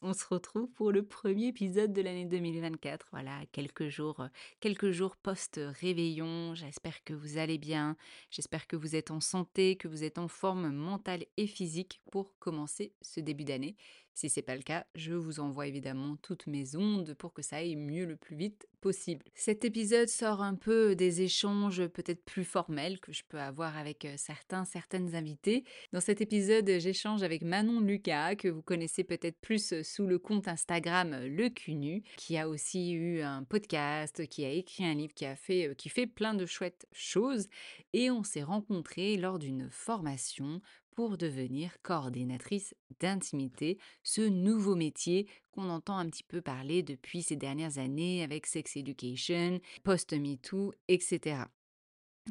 On se retrouve pour le premier épisode de l'année 2024. Voilà, quelques jours, euh, quelques jours post-réveillon. J'espère que vous allez bien. J'espère que vous êtes en santé, que vous êtes en forme mentale et physique pour commencer ce début d'année. Si c'est pas le cas, je vous envoie évidemment toutes mes ondes pour que ça aille mieux le plus vite possible. Cet épisode sort un peu des échanges peut-être plus formels que je peux avoir avec euh, certains, certaines invités. Dans cet épisode, j'échange avec Manon Lucas, que vous connaissez peut-être plus euh, sous le compte Instagram euh, Le Cunu, qui a aussi eu un podcast, qui a écrit un livre, qui a fait, qui fait plein de chouettes choses. Et on s'est rencontrés lors d'une formation pour devenir coordinatrice d'intimité, ce nouveau métier qu'on entend un petit peu parler depuis ces dernières années avec Sex Education, Post-MeToo, etc.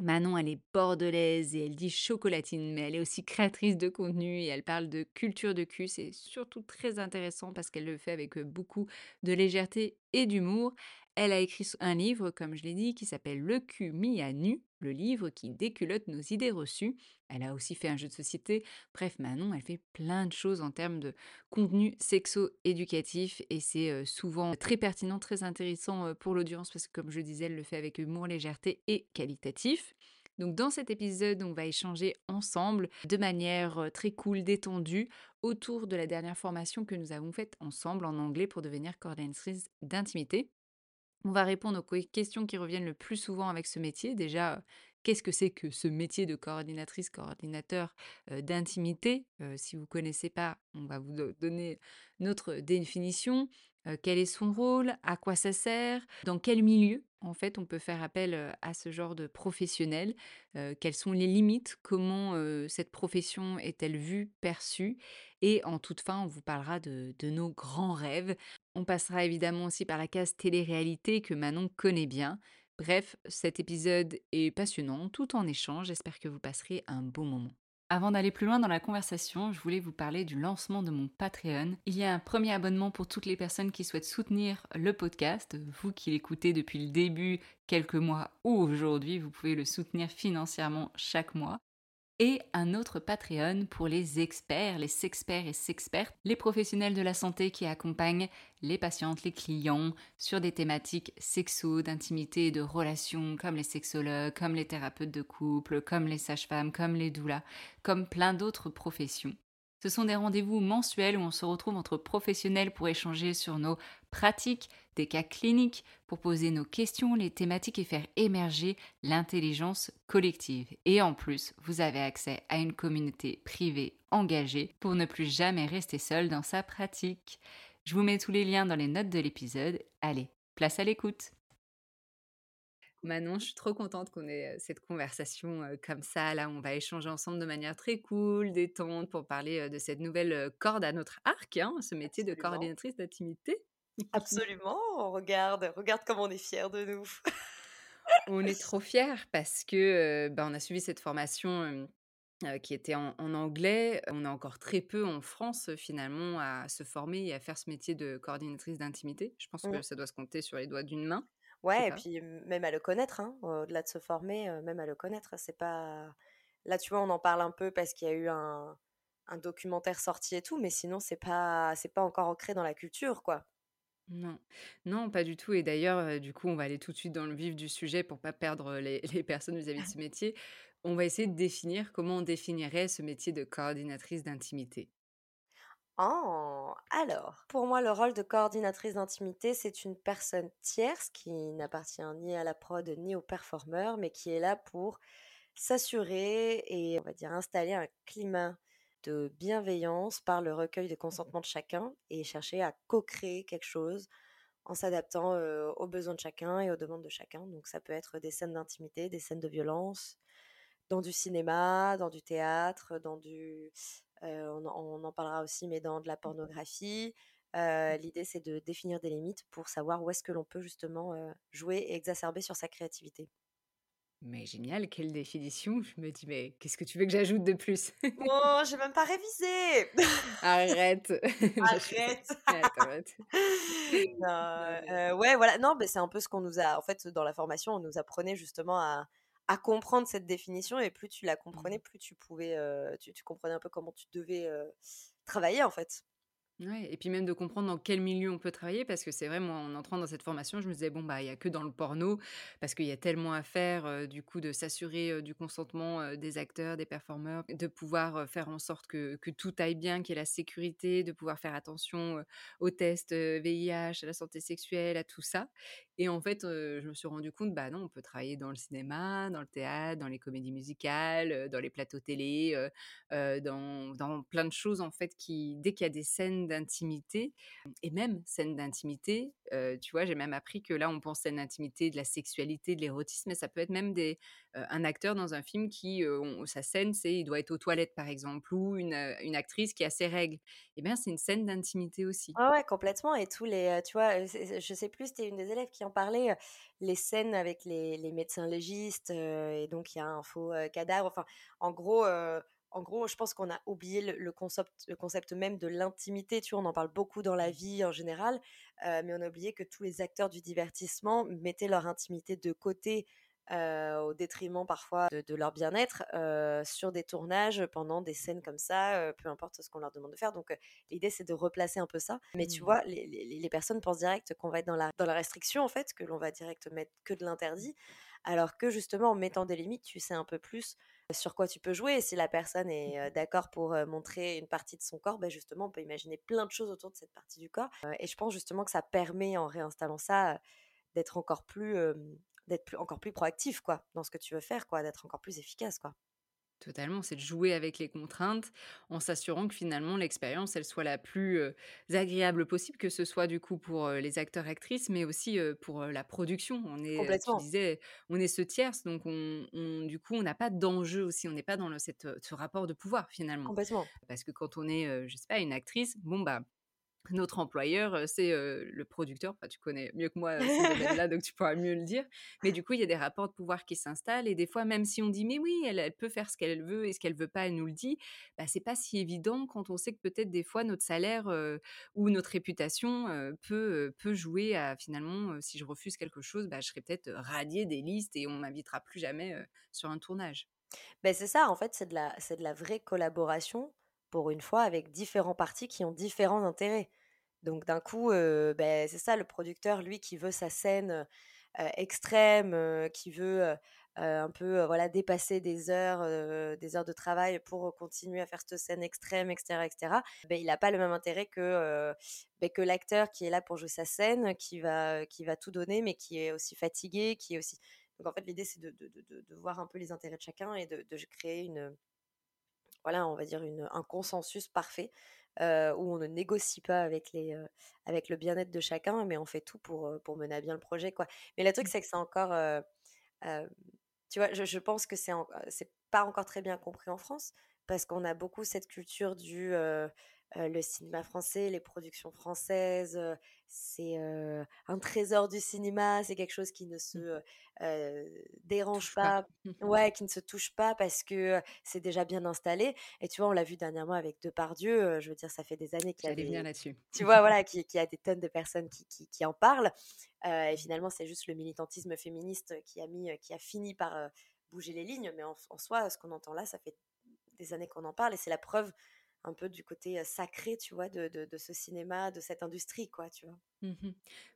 Manon, elle est bordelaise et elle dit chocolatine, mais elle est aussi créatrice de contenu et elle parle de culture de cul. C'est surtout très intéressant parce qu'elle le fait avec beaucoup de légèreté et d'humour. Elle a écrit un livre, comme je l'ai dit, qui s'appelle Le cul mis à nu, le livre qui déculotte nos idées reçues. Elle a aussi fait un jeu de société. Bref, Manon, elle fait plein de choses en termes de contenu sexo-éducatif et c'est souvent très pertinent, très intéressant pour l'audience parce que, comme je disais, elle le fait avec humour, légèreté et qualitatif. Donc dans cet épisode, on va échanger ensemble de manière très cool, détendue, autour de la dernière formation que nous avons faite ensemble en anglais pour devenir coordinatrice d'intimité. On va répondre aux questions qui reviennent le plus souvent avec ce métier. Déjà, qu'est-ce que c'est que ce métier de coordinatrice, coordinateur d'intimité? Si vous ne connaissez pas, on va vous donner notre définition. quel est son rôle? À quoi ça sert? Dans quel milieu en fait, on peut faire appel à ce genre de professionnel. quelles sont les limites? Comment cette profession est-elle vue, perçue? Et en toute fin, on vous parlera de, nos grands rêves. On passera évidemment aussi par la case télé-réalité que Manon connaît bien. Bref, cet épisode est passionnant, tout en échange. J'espère que vous passerez un bon moment. Avant d'aller plus loin dans la conversation, je voulais vous parler du lancement de mon Patreon. Il y a un premier abonnement pour toutes les personnes qui souhaitent soutenir le podcast. Vous qui l'écoutez depuis le début, quelques mois ou aujourd'hui, vous pouvez le soutenir financièrement chaque mois et un autre Patreon pour les experts, les sexperts et sexpertes, les professionnels de la santé qui accompagnent les patientes, les clients sur des thématiques sexo, d'intimité et de relations comme les sexologues, comme les thérapeutes de couple, comme les sages-femmes, comme les doulas, comme plein d'autres professions. Ce sont des rendez-vous mensuels où on se retrouve entre professionnels pour échanger sur nos pratiques, des cas cliniques, pour poser nos questions, les thématiques et faire émerger l'intelligence collective. Et en plus, vous avez accès à une communauté privée engagée pour ne plus jamais rester seul dans sa pratique. Je vous mets tous les liens dans les notes de l'épisode. Allez, place à l'écoute. Manon, je suis trop contente qu'on ait cette conversation comme ça. Là, on va échanger ensemble de manière très cool, détente, pour parler de cette nouvelle corde à notre arc, hein, ce métier de coordinatrice d'intimité. Absolument, regarde, regarde comme on est fiers de nous. on est trop fiers parce que bah, on a suivi cette formation qui était en, anglais. On a encore très peu en France finalement à se former et à faire ce métier de coordinatrice d'intimité. Je pense que mmh. ça doit se compter sur les doigts d'une main. Ouais, et puis même à le connaître, hein, au-delà de se former, même à le connaître, c'est pas. Là, tu vois, on en parle un peu parce qu'il y a eu un, un documentaire sorti et tout, mais sinon, c'est pas, c'est pas encore ancré dans la culture, quoi. Non, non, pas du tout. Et d'ailleurs, du coup, on va aller tout de suite dans le vif du sujet pour pas perdre les, les personnes vis-à-vis de ce métier. On va essayer de définir comment on définirait ce métier de coordinatrice d'intimité. Oh, alors, pour moi, le rôle de coordinatrice d'intimité, c'est une personne tierce qui n'appartient ni à la prod ni au performeur, mais qui est là pour s'assurer et, on va dire, installer un climat de bienveillance par le recueil de consentement de chacun et chercher à co-créer quelque chose en s'adaptant aux besoins de chacun et aux demandes de chacun. Donc ça peut être des scènes d'intimité, des scènes de violence, dans du cinéma, dans du théâtre, dans du on, en parlera aussi, mais dans de la mmh. pornographie. Mmh. L'idée, c'est de définir des limites pour savoir où est-ce que l'on peut justement jouer et exacerber sur sa créativité. Mais génial, quelle définition Je me dis, mais qu'est-ce que tu veux que j'ajoute de plus? Oh, j'ai même pas révisé Arrête Arrête Arrête, Ouais, voilà, non, mais c'est un peu ce qu'on nous a... En fait, dans la formation, on nous apprenait justement à, à comprendre cette définition et plus tu la comprenais, mmh. plus tu pouvais, tu, comprenais un peu comment tu devais travailler en fait. Ouais, et puis même de comprendre dans quel milieu on peut travailler, parce que c'est vrai, moi, en entrant dans cette formation, je me disais, bon, bah, il n'y a que dans le porno, parce qu'il y a tellement à faire, du coup, de s'assurer du consentement des acteurs, des performeurs, de pouvoir faire en sorte que, que tout aille bien, qu'il y ait la sécurité, de pouvoir faire attention aux tests VIH, à la santé sexuelle, à tout ça. Et en fait, je me suis rendu compte, bah non, on peut travailler dans le cinéma, dans le théâtre, dans les comédies musicales, dans les plateaux télé, dans plein de choses, en fait, qui, dès qu'il y a des scènes d'intimité, et même scène d'intimité, tu vois, j'ai même appris que là, on pense scène d'intimité, de la sexualité, de l'érotisme, mais ça peut être même des, un acteur dans un film qui, sa scène, c'est il doit être aux toilettes, par exemple, ou une, une actrice qui a ses règles. Eh bien, c'est une scène d'intimité aussi. Ah ouais, complètement. Et tous les, tu vois, je sais plus, c'était une des élèves qui en parlait, les scènes avec les, les médecins légistes, et donc il y a un faux cadavre. Enfin, en gros, en gros, je pense qu'on a oublié le, concept, le concept même de l'intimité. Tu vois, on en parle beaucoup dans la mmh. vie en général, euh, mais on a oublié que tous les acteurs du divertissement mettaient leur intimité de côté euh, au détriment parfois de, leur bien-être euh, sur des tournages pendant des scènes comme ça, peu importe ce qu'on leur demande de faire. Donc l'idée c'est de replacer un peu ça. Mais tu mmh. vois, les, personnes pensent direct qu'on va être dans la, dans la restriction en fait, que l'on va direct mettre que de l'interdit, alors que justement en mettant des limites, tu sais un peu plus sur quoi tu peux jouer. Et si la personne est d'accord pour montrer une partie de son corps, ben justement, on peut imaginer plein de choses autour de cette partie du corps. et je pense justement que ça permet, en réinstallant ça, d'être encore plus, d'être encore plus proactif, quoi, dans ce que tu veux faire, quoi, d'être encore plus efficace, quoi. Totalement, c'est de jouer avec les contraintes en s'assurant que finalement l'expérience elle soit la plus agréable possible, que ce soit du coup pour les acteurs actrices, mais aussi pour la production. On est, tu disais, on est ce tierce, donc on, du coup on n'a pas d'enjeu aussi, on n'est pas dans le, cette, ce rapport de pouvoir finalement. Complètement. Parce que quand on est, je sais pas, une actrice, bon bah notre employeur, c'est le producteur. tu connais mieux que moi ce là donc tu pourras mieux le dire. Mais du coup, il y a des rapports de pouvoir qui s'installent. Et des fois, même si on dit, mais oui, elle, peut faire ce qu'elle veut et ce qu'elle veut pas, elle nous le dit, bah, c'est pas si évident quand on sait que peut-être des fois notre salaire ou notre réputation peut, peut jouer à finalement, si je refuse quelque chose, bah, je serai peut-être radiée des listes et on m'invitera plus jamais sur un tournage. Ben, c'est ça, en fait, c'est de, la, de la vraie collaboration pour une fois, avec différents partis qui ont différents intérêts. Donc d'un coup, ben, c'est ça, le producteur, lui, qui veut sa scène extrême, qui veut un peu voilà dépasser des heures, des heures de travail pour continuer à faire cette scène extrême, etc., etc. Ben, il n'a pas le même intérêt que ben, que l'acteur qui est là pour jouer sa scène, qui va tout donner, mais qui est aussi fatigué, qui est aussi donc en fait l'idée c'est de, voir un peu les intérêts de chacun et de, créer une voilà on va dire un consensus parfait euh, où on ne négocie pas avec, les, euh, avec le bien-être de chacun, mais on fait tout pour, euh, pour mener à bien le projet. Quoi. Mais le truc, mmh. c'est que c'est encore. tu vois, je, je, pense que c'est, c'est pas encore très bien compris en France, parce qu'on a beaucoup cette culture du le cinéma français, les productions françaises, c'est un trésor du cinéma, c'est quelque chose qui ne se mmh. dérange pas, ouais, qui ne se touche pas parce que c'est déjà bien installé. Et tu vois, on l'a vu dernièrement avec Depardieu, je veux dire, ça fait des années qu'il y a des... là-dessus. Tu vois, voilà, qu'il y a des tonnes de personnes qui, qui, qui en parlent. et finalement, c'est juste le militantisme féministe qui a, mis, qui a fini par bouger les lignes. Mais en, en soi, ce qu'on entend là, ça fait des années qu'on en parle et c'est la preuve un peu du côté sacré, tu vois, de, de, ce cinéma, de cette industrie, quoi, tu vois? Mmh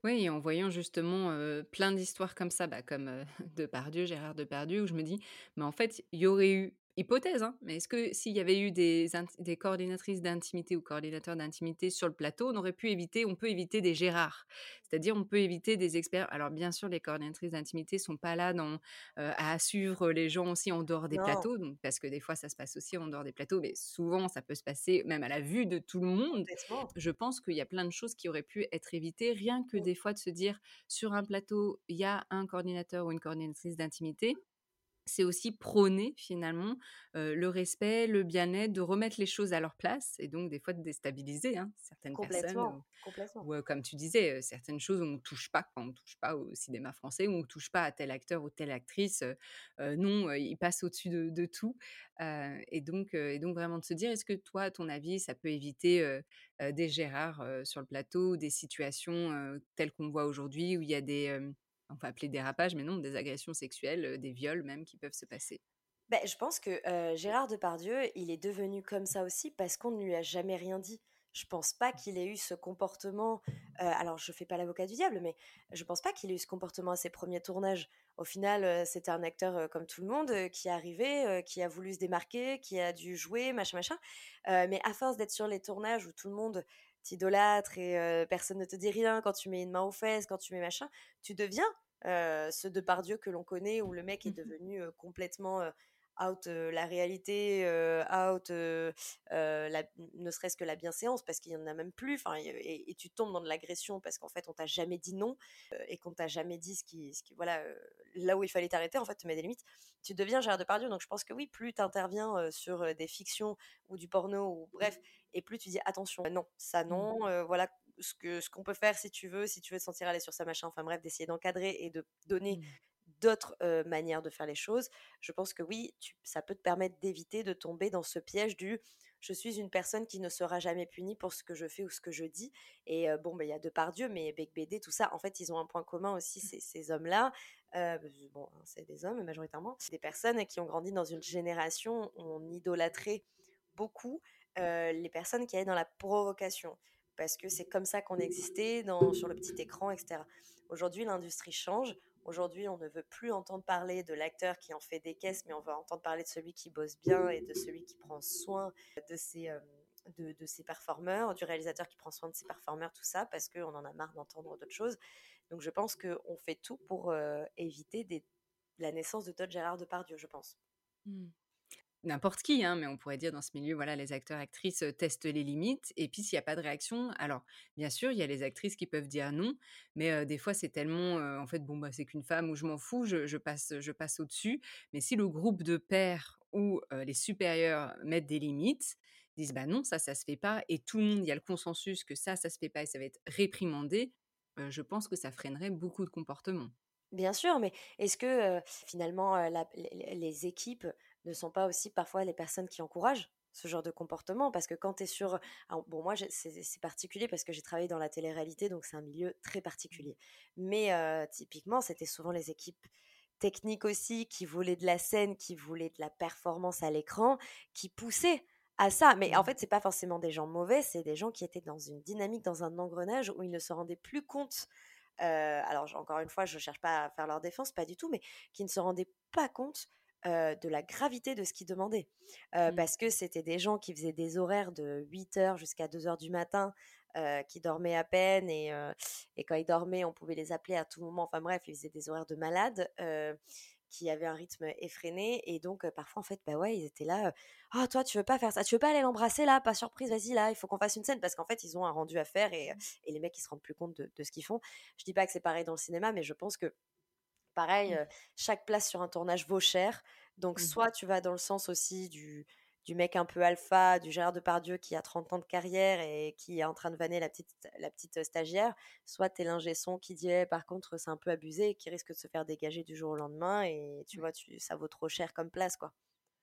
oui, en voyant justement plein d'histoires comme ça, bah, comme Depardieu, Gérard Depardieu, où je me dis, mais en fait, il y aurait eu hypothèse, hein, mais est-ce que s'il y avait eu des, des coordinatrices d'intimité ou coordinateurs d'intimité sur le plateau, on aurait pu éviter, on peut éviter des Gérards, c'est-à-dire on peut éviter des experts. Alors bien sûr, les coordinatrices d'intimité sont pas là dans, euh, à suivre les gens aussi en dehors des plateaux, donc parce que des fois ça se passe aussi en dehors des plateaux, mais souvent ça peut se passer même à la vue de tout le monde. Je pense qu'il y a plein de choses qui auraient pu être évitées, rien que des fois de se dire sur un plateau il y a un coordinateur ou une coordinatrice d'intimité c'est aussi prôner finalement le respect, le bien-être, de remettre les choses à leur place et donc des fois de déstabiliser hein, certaines personnes. Ou, comme tu disais, certaines choses on ne touche pas quand on ne touche pas au cinéma français, ou on ne touche pas à tel acteur ou telle actrice. non, il passe au-dessus de, tout. et, donc, et donc vraiment de se dire, est-ce que toi, à ton avis, ça peut éviter des Gérards sur le plateau, des situations telles qu'on voit aujourd'hui où il y a des on va appeler dérapage, mais non, des agressions sexuelles, des viols même qui peuvent se passer. Ben, je pense que Gérard Depardieu, il est devenu comme ça aussi parce qu'on ne lui a jamais rien dit. Je pense pas qu'il ait eu ce comportement. alors, je fais pas l'avocat du diable, mais je pense pas qu'il ait eu ce comportement à ses premiers tournages. Au final, c'était un acteur comme tout le monde qui est arrivé, qui a voulu se démarquer, qui a dû jouer, machin, machin. mais à force d'être sur les tournages où tout le monde t'idolâtres et personne ne te dit rien quand tu mets une main aux fesses, quand tu mets machin, tu deviens ce Depardieu que l'on connaît où le mec est mmh devenu complètement out la réalité, out la, ne serait-ce que la bienséance parce qu'il y en a même plus. Enfin, et, tu tombes dans de l'agression parce qu'en fait on t'a jamais dit non et qu'on t'a jamais dit ce qui, ce qui voilà là où il fallait t'arrêter en fait te met des limites. Tu deviens Gérard Depardieu. Donc je pense que oui, plus tu interviens sur des fictions ou du porno ou bref, et plus tu dis attention, non, ça non, mmh. voilà ce que ce qu'on peut faire si tu veux, si tu veux te sentir aller sur sa machin. Enfin bref, d'essayer d'encadrer et de donner mmh d'autres manières de faire les choses, je pense que oui, ça peut te permettre d'éviter de tomber dans ce piège du je suis une personne qui ne sera jamais punie pour ce que je fais ou ce que je dis. Et bon, bah, il y a Depardieu, mais Bec BD, tout ça, en fait, ils ont un point commun aussi, mmh. ces, hommes-là. bon, hein, c'est des hommes majoritairement. Des personnes qui ont grandi dans une génération où on idolâtrait beaucoup les personnes qui allaient dans la provocation. Parce que c'est comme ça qu'on existait dans, sur le petit écran, etc. Aujourd'hui, l'industrie change. Aujourd'hui, on ne veut plus entendre parler de l'acteur qui en fait des caisses, mais on veut entendre parler de celui qui bosse bien et de celui qui prend soin de ses, euh, de, ses performeurs, du réalisateur qui prend soin de ses performeurs, tout ça, parce qu'on en a marre d'entendre d'autres choses. Donc je pense qu'on fait tout pour euh, éviter la naissance de Todd Gérard Depardieu, je pense. Mmh n'importe qui, hein, mais on pourrait dire dans ce milieu, voilà, les acteurs, actrices testent les limites. Et puis, s'il n'y a pas de réaction, alors, bien sûr, il y a les actrices qui peuvent dire non, mais des fois, c'est tellement, en fait, bon, bah, c'est qu'une femme ou je m'en fous, je, passe, je passe au-dessus. Mais si le groupe de pairs ou les supérieurs mettent des limites, disent, bah non, ça, ça se fait pas, et tout le monde, il y a le consensus que ça, ça se fait pas et ça va être réprimandé, je pense que ça freinerait beaucoup de comportements. Bien sûr, mais est-ce que finalement les équipes ne sont pas aussi parfois les personnes qui encouragent ce genre de comportement parce que quand tu es sur bon moi c'est particulier parce que j'ai travaillé dans la télé-réalité donc c'est un milieu très particulier. Mais typiquement c'était souvent les équipes techniques aussi qui voulaient de la scène qui voulaient de la performance à l'écran qui poussaient à ça. Mais en mmh. fait c'est pas forcément des gens mauvais c'est des gens qui étaient dans une dynamique dans un engrenage où ils ne se rendaient plus compte alors encore une fois, je ne cherche pas à faire leur défense, pas du tout, mais qui ne se rendaient pas compte de la gravité de ce qu'ils demandaient. Mmh. Parce que c'était des gens qui faisaient des horaires de 8 heures jusqu'à 2 heures du matin, qui dormaient à peine, et, et, quand ils dormaient, on pouvait les appeler à tout moment. Enfin bref, ils faisaient des horaires de malades qui avaient un rythme effréné. Et donc, parfois, en fait, bah ouais, ils étaient là. Ah, toi, tu veux pas faire ça? Tu veux pas aller l'embrasser là? Pas surprise, vas-y là, il faut qu'on fasse une scène. Parce qu'en fait, ils ont un rendu à faire et, et les mecs, ils se rendent plus compte de, de ce qu'ils font. Je dis pas que c'est pareil dans le cinéma, mais je pense que Pareil, mmh. chaque place sur un tournage vaut cher. Donc, mmh. soit tu vas dans le sens aussi du, du mec un peu alpha, du Gérard Depardieu qui a 30 ans de carrière et qui est en train de vanner la petite, la petite stagiaire, soit t'es l'ingé son qui dit «Eh, par contre c'est un peu abusé et qui risque de se faire dégager du jour au lendemain et tu vois, tu, ça vaut trop cher comme place quoi.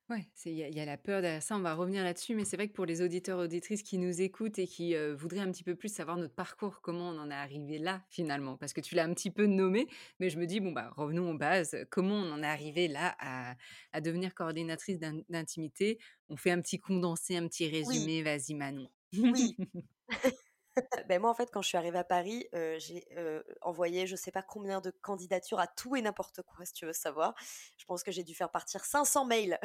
Ouais, il y, y, a la peur derrière ça, on va revenir là-dessus, mais c'est vrai que pour les auditeurs, auditrices qui nous écoutent et qui voudraient un petit peu plus savoir notre parcours, comment on en est arrivé là finalement, parce que tu l'as un petit peu nommé, mais je me dis, bon, bah, revenons aux bases, comment on en est arrivé là à, à devenir coordinatrice d'intimité? On fait un petit condensé, un petit résumé, vas-y Manon. Oui. ben moi, en fait, quand je suis arrivée à Paris, j'ai envoyé je sais pas combien de candidatures à tout et n'importe quoi, si tu veux savoir. Je pense que j'ai dû faire partir 500 mails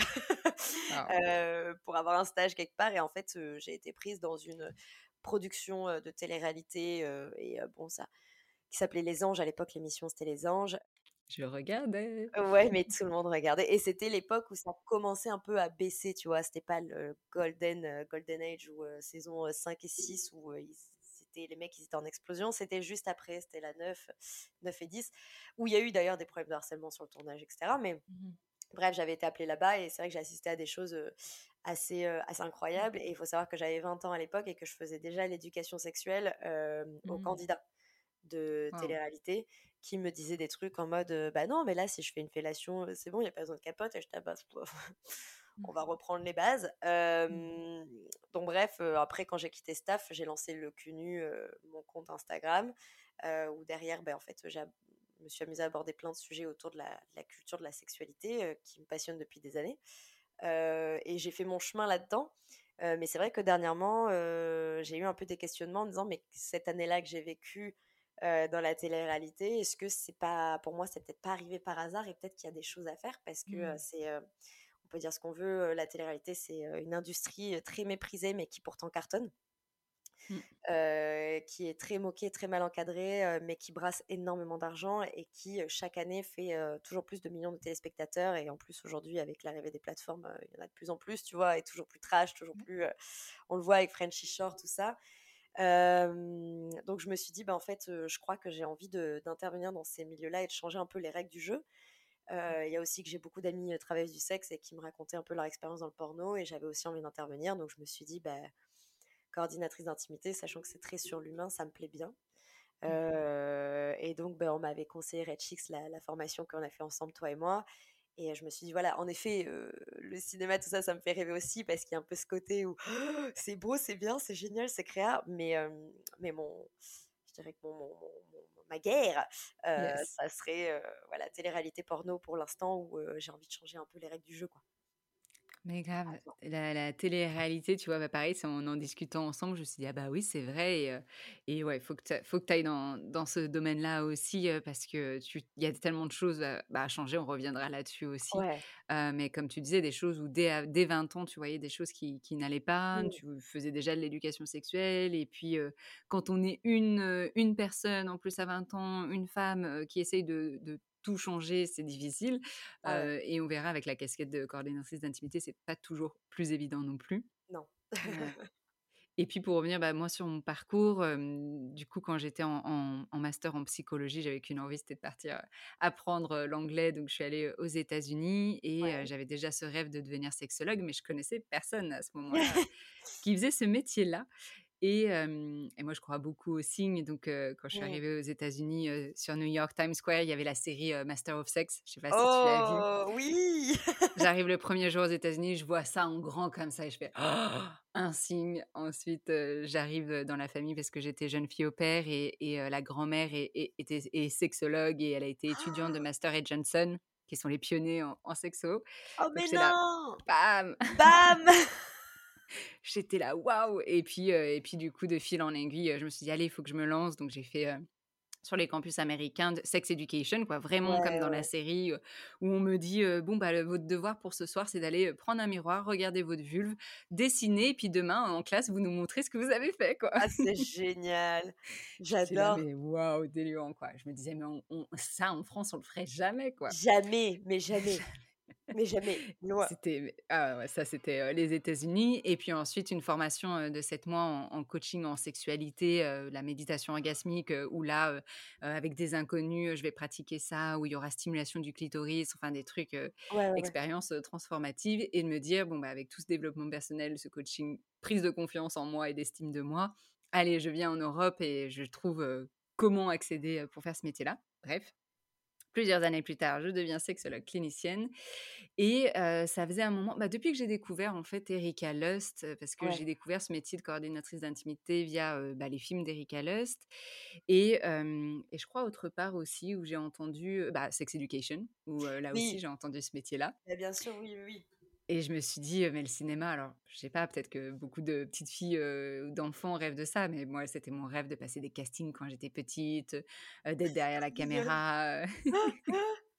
ah. pour avoir un stage quelque part. Et en fait, j'ai été prise dans une production de télé-réalité et bon, ça qui s'appelait Les Anges. À l'époque, l'émission, c'était Les Anges. Je regardais. Ouais, mais tout le monde regardait. Et c'était l'époque où ça commençait un peu à baisser, tu vois. C'était pas le Golden, golden Age ou saison 5 et 6 où les mecs, ils étaient en explosion. C'était juste après, c'était la 9, 9 et 10, où il y a eu d'ailleurs des problèmes de harcèlement sur le tournage, etc. Mais mmh bref, j'avais été appelée là-bas et c'est vrai que j'ai assisté à des choses assez, assez incroyables. Et il faut savoir que j'avais 20 ans à l'époque et que je faisais déjà l'éducation sexuelle aux mmh. candidats de télé-réalité qui me disaient des trucs en mode bah non mais là si je fais une fellation c'est bon il n'y a pas besoin de capote et je tabasse on va reprendre les bases. Mmh. donc bref, après quand j'ai quitté Staff, j'ai lancé le CUNU, mon compte Instagram, où derrière, ben, en fait, je me suis amusée à aborder plein de sujets autour de la, culture de la sexualité, qui me passionne depuis des années. et j'ai fait mon chemin là-dedans. mais c'est vrai que dernièrement, j'ai eu un peu des questionnements en disant, mais cette année-là que j'ai vécue dans la télé-réalité, est-ce que c'est pas, pour moi, c'est peut-être pas arrivé par hasard et peut-être qu'il y a des choses à faire parce que mmh. c'est peut dire ce qu'on veut, la télé-réalité, c'est une industrie très méprisée, mais qui pourtant cartonne. Mmh. qui est très moquée, très mal encadrée, mais qui brasse énormément d'argent et qui chaque année fait toujours plus de millions de téléspectateurs. Et en plus, aujourd'hui, avec l'arrivée des plateformes, il y en a de plus en plus, tu vois, et toujours plus trash, toujours mmh. plus. on le voit avec Frenchy Shore, tout ça. donc je me suis dit, bah, en fait, je crois que j'ai envie d'intervenir dans ces milieux-là et de changer un peu les règles du jeu. Il y a aussi que j'ai beaucoup d'amis travailleuses du sexe et qui me racontaient un peu leur expérience dans le porno et j'avais aussi envie d'intervenir. Donc je me suis dit, bah, coordinatrice d'intimité, sachant que c'est très sur l'humain, ça me plaît bien. Mmh. et donc, bah, on m'avait conseillé Red Chicks, la, formation qu'on a fait ensemble, toi et moi. Et je me suis dit, voilà, en effet, le cinéma, tout ça, ça me fait rêver aussi parce qu'il y a un peu ce côté où c'est beau, c'est bien, c'est génial, c'est créa. Mais, mais mon, je dirais que mon, ma guerre, ça serait voilà, télé-réalité porno pour l'instant où j'ai envie de changer un peu les règles du jeu. Quoi. Mais grave, la, la télé-réalité, tu vois, bah pareil, c'est en en discutant ensemble, je me suis dit, ah bah oui, c'est vrai. Et, et ouais, faut que tu ailles dans, dans ce domaine-là aussi, parce que il y a tellement de choses à, bah, à changer, on reviendra là-dessus aussi. mais comme tu disais, des choses où dès, dès 20 ans, tu voyais des choses qui, qui n'allaient pas, mmh. tu faisais déjà de l'éducation sexuelle. Et puis, quand on est une, une personne, en plus à 20 ans, une femme qui essaye de, de tout changer, c'est difficile. Ah et on verra avec la casquette de coordinatrice d'intimité, c'est pas toujours plus évident non plus. Non. et puis pour revenir, bah, moi sur mon parcours, du coup quand j'étais en, master en psychologie, j'avais qu'une envie, c'était de partir apprendre l'anglais. Donc je suis allée aux États-Unis et j'avais déjà ce rêve de devenir sexologue, mais je connaissais personne à ce moment-là qui faisait ce métier-là. Et, moi, je crois beaucoup aux signes. Donc, quand je suis arrivée aux États-Unis, sur New York Times Square, il y avait la série Master of Sex. Je sais pas si tu l'as vu. Oh oui J'arrive le premier jour aux États-Unis, je vois ça en grand comme ça et je fais oh, un signe. Ensuite, j'arrive dans la famille parce que j'étais jeune fille au père et, la grand-mère est, est, sexologue et elle a été étudiante de Master et Johnson, qui sont les pionniers en, sexo. Oh, mais non Bam Bam J'étais là, waouh Et puis, et puis, du coup, de fil en aiguille, je me suis dit, allez, il faut que je me lance. Donc, j'ai fait sur les campus américains de sex education, quoi, vraiment comme Ouais, dans la série euh, où on me dit bon bah le- votre devoir pour ce soir c'est d'aller prendre un miroir, regarder votre vulve, dessiner, et puis demain en classe vous nous montrez ce que vous avez fait quoi. Ah, c'est génial. J'adore. mais waouh délirant quoi. Je me disais mais on- on- ça en France on le ferait jamais quoi. Jamais, mais jamais, mais jamais, loin. C'était ah ouais, ça c'était, les États-Unis et puis ensuite une formation, de 7 mois en en coaching en sexualité, la méditation orgasmique, où là, avec des inconnus, je vais pratiquer ça, où il y aura stimulation du clitoris, enfin des trucs, Ouais, ouais, heu, transformatives et de me dire: «Bon, bah, avec tout ce développement personnel, ce coaching, prise de confiance en moi et d'estime de moi, allez, je viens en Europe et je trouve, comment accéder, pour faire ce métier-là». Bref, plusieurs années plus tard, je deviens sexologue clinicienne et ça faisait un moment bah, depuis que j'ai découvert en fait Erika Lust, parce que Ouais. j'ai découvert ce métier de coordinatrice d'intimité via, bah, les films d'Erika Lust et je crois autre part aussi où j'ai entendu, bah, Sex Education, où, là aussi j'ai entendu ce métier-là bah, bien sûr, oui, oui. Et je me suis dit: «Heu, mais le cinéma» alors je sais pas, peut-être que beaucoup de petites filles, ou d'enfants rêvent de ça, mais moi c'était mon rêve de passer des castings quand j'étais petite, d'être derrière la caméra,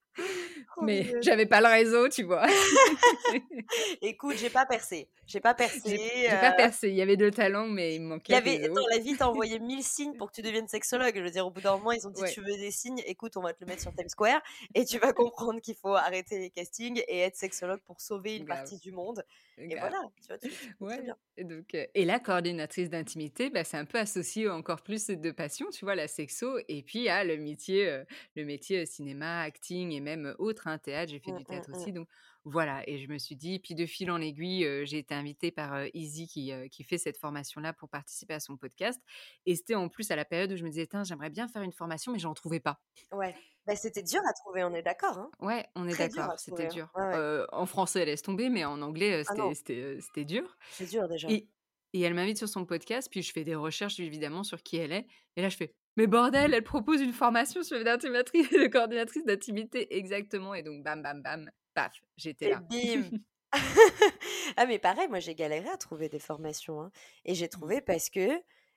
mais j'avais pas le réseau, tu vois? Écoute, j'ai pas percé. J'ai pas percé, j'ai pas heu, percé. Il y avait le talent, mais il me il y manquait avait réseau. la vie t'a envoyé 1000 signes pour que tu deviennes sexologue. Je veux dire, au bout d'un moment, ils ont dit: Ouais, «Tu veux des signes? Écoute, on va te le mettre sur Times Square et tu vas comprendre qu'il faut arrêter les castings et être sexologue pour sauver une grave, partie du monde» et voilà, tu vois? Tu tu fais très Ouais bien. et donc heu et la coordinatrice d'intimité, bah, c'est un peu associé encore plus ces 2 passions, tu vois? La sexo et puis à le métier, heu, le métier, cinéma, acting et même, heu, autre, hein, théâtre. J'ai fait Mmh, du mmh, théâtre mmh. aussi donc voilà et je me suis dit puis de fil en aiguille, j'ai été invitée par, heu, Izzy qui, qui fait cette formation-là pour participer à son podcast et c'était en plus à la période où je me disais: «Tiens, j'aimerais bien faire une formation mais j'en trouvais pas». Ouais. Bah, c'était dur à trouver, on est d'accord, hein? Ouais, on est d'accord, c'était hein? dur. Ouais, ouais. Heu, en français, laisse tomber, mais en anglais, Ah c'était dur c'est dur déjà. et et elle m'invite sur son podcast, puis je fais des recherches évidemment sur qui elle est et là je fais: «Mais bordel, elle propose une formation sur l'intimatrice de coordinatrice d'intimité!» exactement et donc bam, bam, bam, paf, j'étais là. bim! Ah mais pareil, moi j'ai galéré à trouver des formations, hein et j'ai Mmh. trouvé parce que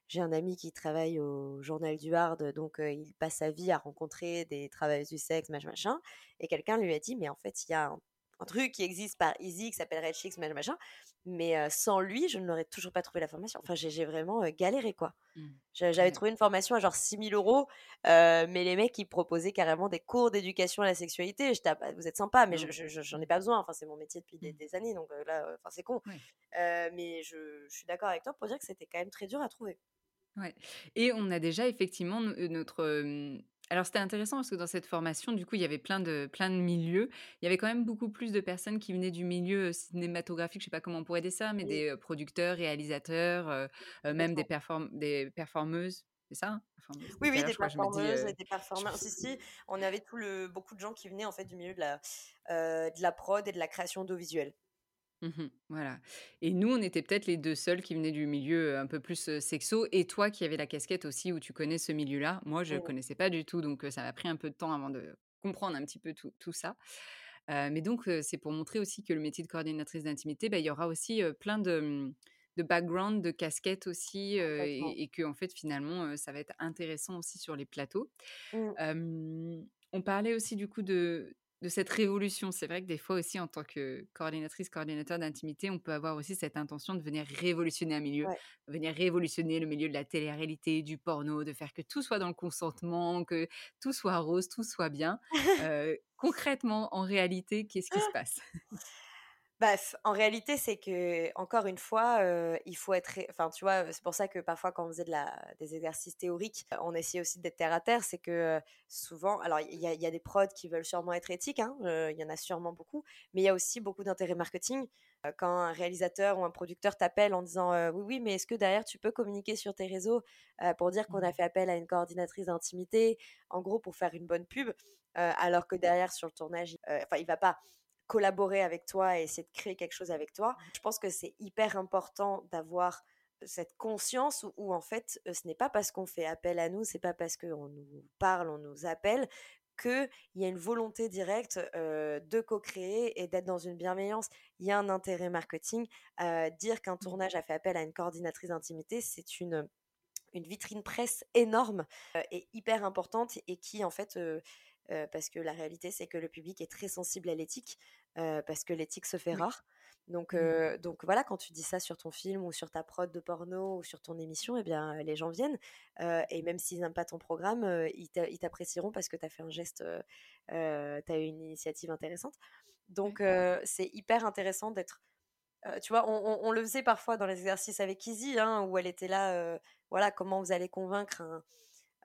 j'ai un ami qui travaille au Journal du Hard, donc il passe sa vie à rencontrer des travailleuses du sexe, machin, machin et quelqu'un lui a dit: «Mais en fait, il y a un un truc qui existe par Easy qui s'appelle Red Chicks, machin, machin, mais sans lui, je n'aurais toujours pas trouvé la formation». Enfin, j'ai vraiment, galéré, quoi. Mmh. J'avais trouvé une formation à genre 6 000 €, heu, mais les mecs, ils proposaient carrément des cours d'éducation à la sexualité. J'étais: «Ah bah, vous êtes sympa, mais je Non. je je j'en ai Mmh. pas besoin. Enfin, c'est mon métier depuis des Mmh. des années, donc là, enfin, c'est con». Mais je je suis d'accord avec toi pour dire que c'était quand même très dur à trouver. Ouais et on a déjà effectivement notre, alors c'était intéressant parce que dans cette formation, du coup, il y avait plein de plein de milieux. Il y avait quand même beaucoup plus de personnes qui venaient du milieu, heu, cinématographique, je sais pas comment on pourrait dire ça, mais Oui, des, heu, producteurs, réalisateurs, heu, même des perform des performeuses, c'est ça, hein? Oui, oui, des crois dis, performeuses des performeurs. Si, si, on avait tout le beaucoup de gens qui venaient, en fait, du milieu de la, de la prod et de la création audiovisuelle. Mmh voilà et nous, on était peut-être les 2 seuls qui venaient du milieu, un peu plus, sexo et toi qui avais la casquette aussi où tu connais ce milieu-là. Moi, je Mmh. connaissais pas du tout donc ça m'a pris un peu de temps avant de comprendre un petit peu tout tout ça. Mais donc c'est pour montrer aussi que le métier de coordinatrice d'intimité, bah, il y aura aussi, plein de, mmh, de background, de casquettes aussi, et et qu'en fait, finalement, ça va être intéressant aussi sur les plateaux. Mmh. On parlait aussi du coup de de cette révolution. C'est vrai que des fois aussi en tant que coordinatrice, coordinateur d'intimité, on peut avoir aussi cette intention de venir révolutionner un milieu, Ouais. venir révolutionner le milieu de la télé-réalité, du porno, de faire que tout soit dans le consentement, que tout soit rose, tout soit bien. Heu, concrètement, en réalité, qu'est-ce qui se passe? Bah, f en réalité, c'est que encore une fois, il faut être enfin, tu vois, c'est pour ça que parfois quand on faisait de la des exercices théoriques, on essayait aussi d'être terre à terre. C'est que, souvent alors il y a il y a des prods qui veulent sûrement être éthiques, hein, il y en a sûrement beaucoup, mais il y a aussi beaucoup d'intérêt marketing. Quand un réalisateur ou un producteur t'appelle en disant, «Oui, oui, mais est-ce que derrière tu peux communiquer sur tes réseaux, pour dire qu'on a Mmh. fait appel à une coordinatrice d'intimité?» en gros pour faire une bonne pub, alors que derrière sur le tournage, enfin il va pas collaborer avec toi et essayer de créer quelque chose avec toi. Je pense que c'est hyper important d'avoir cette conscience où, où en fait, ce n'est pas parce qu'on fait appel à nous, c'est pas parce qu'on nous parle, on nous appelle, qu'il y a une volonté directe euh, de co-créer et d'être dans une bienveillance. Il y a un intérêt marketing. Euh, dire qu'un Mmh. tournage a fait appel à une coordinatrice d'intimité, c'est une une vitrine presse énorme et hyper importante et qui en fait parce que la réalité c'est que le public est très sensible à l'éthique parce que l'éthique se fait Oui. rare donc, Mmh. donc voilà, quand tu dis ça sur ton film ou sur ta prod de porno ou sur ton émission, eh bien, les gens viennent. et même s'ils n'aiment pas ton programme, ils t'apprécieront parce que tu as fait un geste, tu as eu une initiative intéressante. Donc, c'est hyper intéressant d'être tu vois, on on on le faisait parfois dans les exercices avec Izzy, hein, où elle était là, voilà, comment vous allez convaincre un,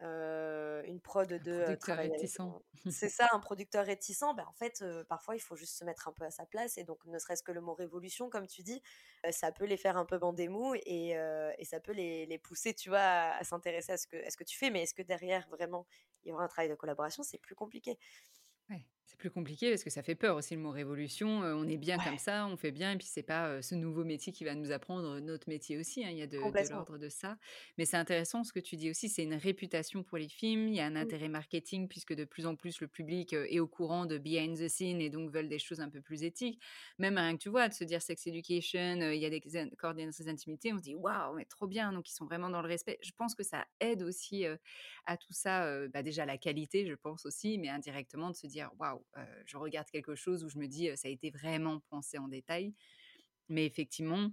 heu, une prod Un de, heu, producteur réticent. c'est ça, un producteur réticent, bah, en fait, heu, parfois il faut juste se mettre un peu à sa place et donc ne serait-ce que le mot révolution comme tu dis, ça peut les faire un peu bander mou et et ça peut les les pousser, tu vois, à à s'intéresser à ce que à ce que tu fais. Mais est-ce que derrière vraiment il y aura un travail de collaboration? C'est plus compliqué. Ouais, c'est plus compliqué parce que ça fait peur aussi le mot révolution, heu, on est bien comme ça, on fait bien et puis c'est pas, heu, ce nouveau métier qui va nous apprendre notre métier aussi, hein, il y a de de l'ordre de ça. Mais c'est intéressant ce que tu dis aussi, c'est une réputation pour les films, il y a un Mmh. intérêt marketing puisque de plus en plus le public, est au courant de behind the scene et donc veulent des choses un peu plus éthiques. Même rien que tu vois, de se dire sex education, il y a des xan coordinatrices d'intimité, on se dit: «Waouh, mais trop bien!» donc ils sont vraiment dans le respect. Je pense que ça aide aussi, à tout ça, bah, déjà la qualité, je pense aussi, mais indirectement de se dire: «Waouh, je regarde quelque chose où je me dis, ça a été vraiment pensé en détail». Mais effectivement,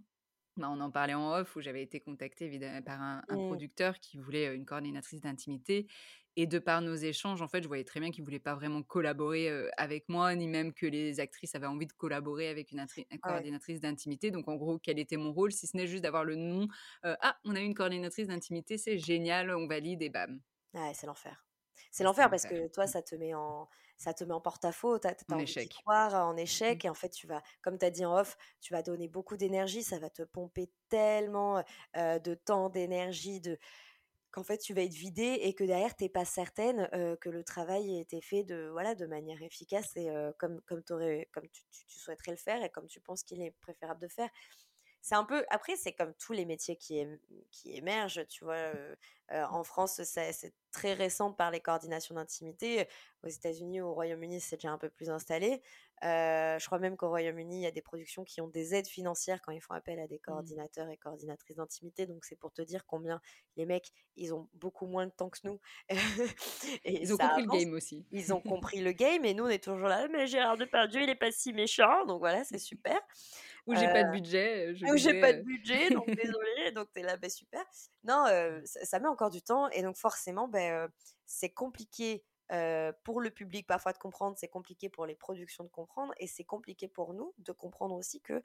bah, on en parlait en off où j'avais été contactée évidemment par un un Mmh. producteur qui voulait, une coordinatrice d'intimité et de par nos échanges, en fait, je voyais très bien qu'il voulait pas vraiment collaborer, avec moi, ni même que les actrices avaient envie de collaborer avec une Ouais. coordinatrice d'intimité. Donc en gros, quel était mon rôle? Si ce n'est juste d'avoir le nom, «Ah, on a une coordinatrice d'intimité, c'est génial, on valide» et bam Ouais, c'est l'enfer. C'est l'enfer parce que toi, Mmh. ça te met en ça te met en porte-à-faux, tu as En envie échec. croire, en Mmh. échec et en fait, tu vas comme tu as dit en off, tu vas donner beaucoup d'énergie, ça va te pomper tellement, heu, de temps, d'énergie, de qu'en fait, tu vas être vidé et que derrière, tu es pas certaine, que le travail ait été fait de voilà, de manière efficace et heu, comme comme tu comme tu tu tu souhaiterais le faire et comme tu penses qu'il est préférable de faire. C'est un peu après, c'est comme tous les métiers qui ém qui émergent, tu vois? Heu, en France, c'est très récent par les coordinations d'intimité. Aux États-Unis, au Royaume-Uni, c'est déjà un peu plus installé. Je crois même qu'au Royaume-Uni, il y a des productions qui ont des aides financières quand ils font appel à des Mmh. coordinateurs et coordinatrices d'intimité. Donc c'est pour te dire combien les mecs, ils ont beaucoup moins de temps que nous et Ils ont compris le game aussi. Ils ont compris le game et nous, on est toujours là: «Mais Gérard Depardieu, il est pas si méchant», donc voilà, c'est super. Ou j'ai pas de budget, je ou j'ai pas de budget, donc désolé donc tu es là, beh, super. Non, ça ça met encore du temps et donc forcément, heu, c'est compliqué, pour le public parfois de comprendre, c'est compliqué pour les productions de comprendre et c'est compliqué pour nous de comprendre aussi que,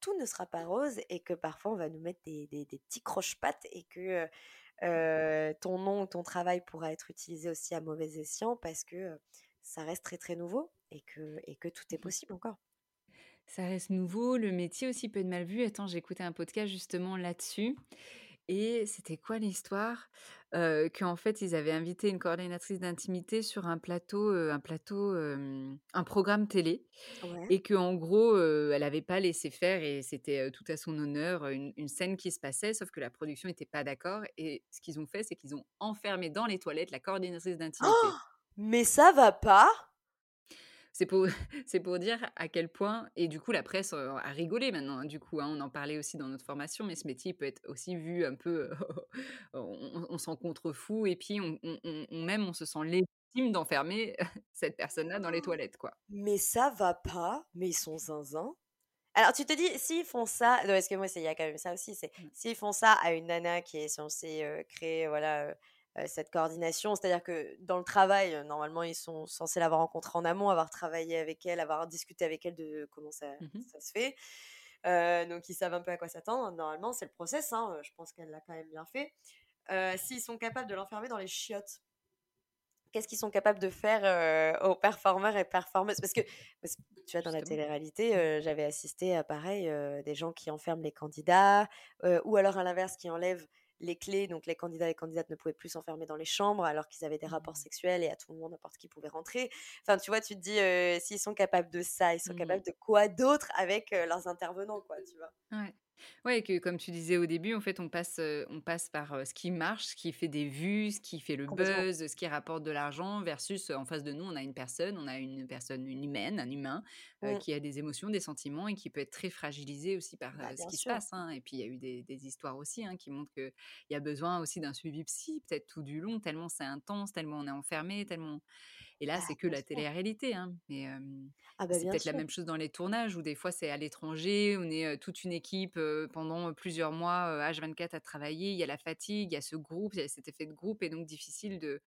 tout ne sera pas rose et que parfois on va nous mettre des des des petits croche-pattes et que, ton nom ou ton travail pourra être utilisé aussi à mauvais escient parce que, ça reste très, très nouveau et que et que tout est possible encore. Ça reste nouveau, le métier aussi peut être mal vu. Attends, j'écoutais un podcast justement là-dessus et c'était quoi l'histoire? Heu, qu'en fait, ils avaient invité une coordinatrice d'intimité sur un plateau, heu, un plateau, un programme télé Ouais. et qu'en gros, heu, elle avait pas laissé faire et c'était, tout à son honneur, une une scène qui se passait, sauf que la production était pas d'accord et ce qu'ils ont fait, c'est qu'ils ont enfermé dans les toilettes la coordinatrice d'intimité. Mais ça va pas! C'est pour c'est pour dire à quel point et du coup la presse, a rigolé maintenant, hein, du coup, hein. On en parlait aussi dans notre formation, mais ce métier peut être aussi vu un peu, on s'en contrefou et puis on on on on même on se sent légitime d'enfermer cette personne-là dans les toilettes, quoi. Mais ça va pas, mais ils sont zinzins. Alors tu te dis, s'ils font ça non parce que moi il y a quand même ça aussi, c'est Ouais. s'ils font ça à une nana qui est censée, créer voilà, cette coordination, c'est-à-dire que dans le travail, heu, normalement ils sont censés l'avoir rencontrée en amont, avoir travaillé avec elle, avoir discuté avec elle de comment ça Mmh ça se fait. Heu, donc ils savent un peu à quoi s'attendre. Normalement, c'est le process, hein, je pense qu'elle l'a quand même bien fait. S'ils sont capables de l'enfermer dans les chiottes Qu'est-ce qu'ils sont capables de faire, aux performeurs et performeuses? Parce que parce que tu vois, dans la télé-réalité, Mmh. j'avais assisté à pareil, des gens qui enferment les candidats, ou alors à l'inverse, qui enlèvent les clés, donc les candidats et les candidates ne pouvaient plus s'enfermer dans les chambres alors qu'ils avaient des rapports Mmh. sexuels et à tout moment, n'importe qui pouvait rentrer. Enfin, tu vois, tu te dis, s'ils sont capables de ça, ils sont Mmh capables de quoi d'autre avec, leurs intervenants, quoi, tu vois? Ouais. Ouais, que comme tu disais au début, en fait, on passe, heu, on passe par, heu, ce qui marche, ce qui fait des vues, ce qui fait le buzz, ce qui rapporte de l'argent versus, en face de nous, on a une personne, on a une personne, une humaine, un humain, heu, Mmh. qui a des émotions, des sentiments et qui peut être très fragilisé aussi par, Bah, ce qui se passe, hein. Et puis il y a eu des des histoires aussi, hein, qui montrent qu'il y a besoin aussi d'un suivi psy, peut-être tout du long, tellement c'est intense, tellement on est enfermé, tellement et là, Bah, c'est que bien la télé-réalité, hein. Mais, Ah bah, c'est bien peut-être la même chose dans les tournages où des fois c'est à l'étranger, on est, toute une équipe, pendant, plusieurs mois, heu, H24 à travailler. Il y a la fatigue, il y a ce groupe, il y a cet effet de groupe et donc difficile de,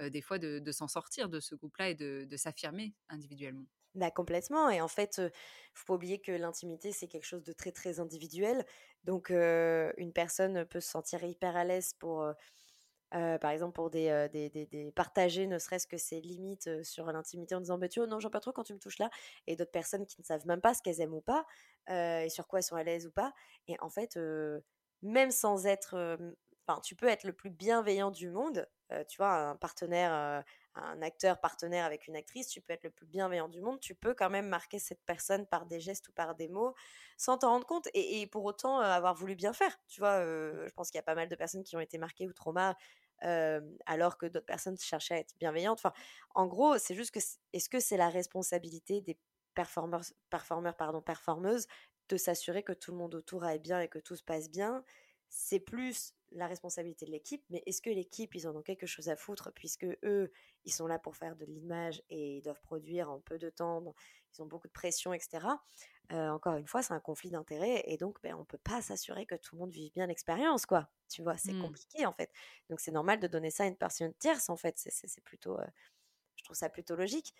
des fois de de s'en sortir de ce groupe-là et de de s'affirmer individuellement. Bah, complètement et en fait, heu, faut pas oublier que l'intimité, c'est quelque chose de très, très individuel. Donc, une personne, peut se sentir hyper à l'aise pour, heu, par exemple, pour des, heu, des des des partager ne serait-ce que ses limites, heu, sur l'intimité en disant: «Bah, tu vois, non, j'aime pas trop quand tu me touches là» et d'autres personnes qui ne savent même pas ce qu'elles aiment ou pas, et sur quoi elles sont à l'aise ou pas et en fait, même sans être, enfin, tu peux être le plus bienveillant du monde, tu vois, un partenaire, un acteur partenaire avec une actrice, tu peux être le plus bienveillant du monde, tu peux quand même marquer cette personne par des gestes ou par des mots sans t'en rendre compte et et pour autant, avoir voulu bien faire, tu vois? Je pense qu'il y a pas mal de personnes qui ont été marquées ou trauma, hem, alors que d'autres personnes cherchaient à être bienveillantes. En gros, c'est juste que est-ce que c'est la responsabilité des performeurs performeurs, pardon, performeuses de s'assurer que tout le monde autour aille bien et que tout se passe bien? C'est plus la responsabilité de l'équipe, mais est-ce que l'équipe, ils en ont quelque chose à foutre puisque eux, ils sont là pour faire de l'image et ils doivent produire en peu de temps, ils ont beaucoup de pression et cetera. Heu, encore une fois, c'est un conflit d'intérêts et donc, beh, on peut pas s'assurer que tout le monde vive bien l'expérience, quoi. Tu vois? C'est Mmh. compliqué, en fait. Donc c'est normal de donner ça à une personne tierce, en fait. C'est plutôt, je trouve ça plutôt logique.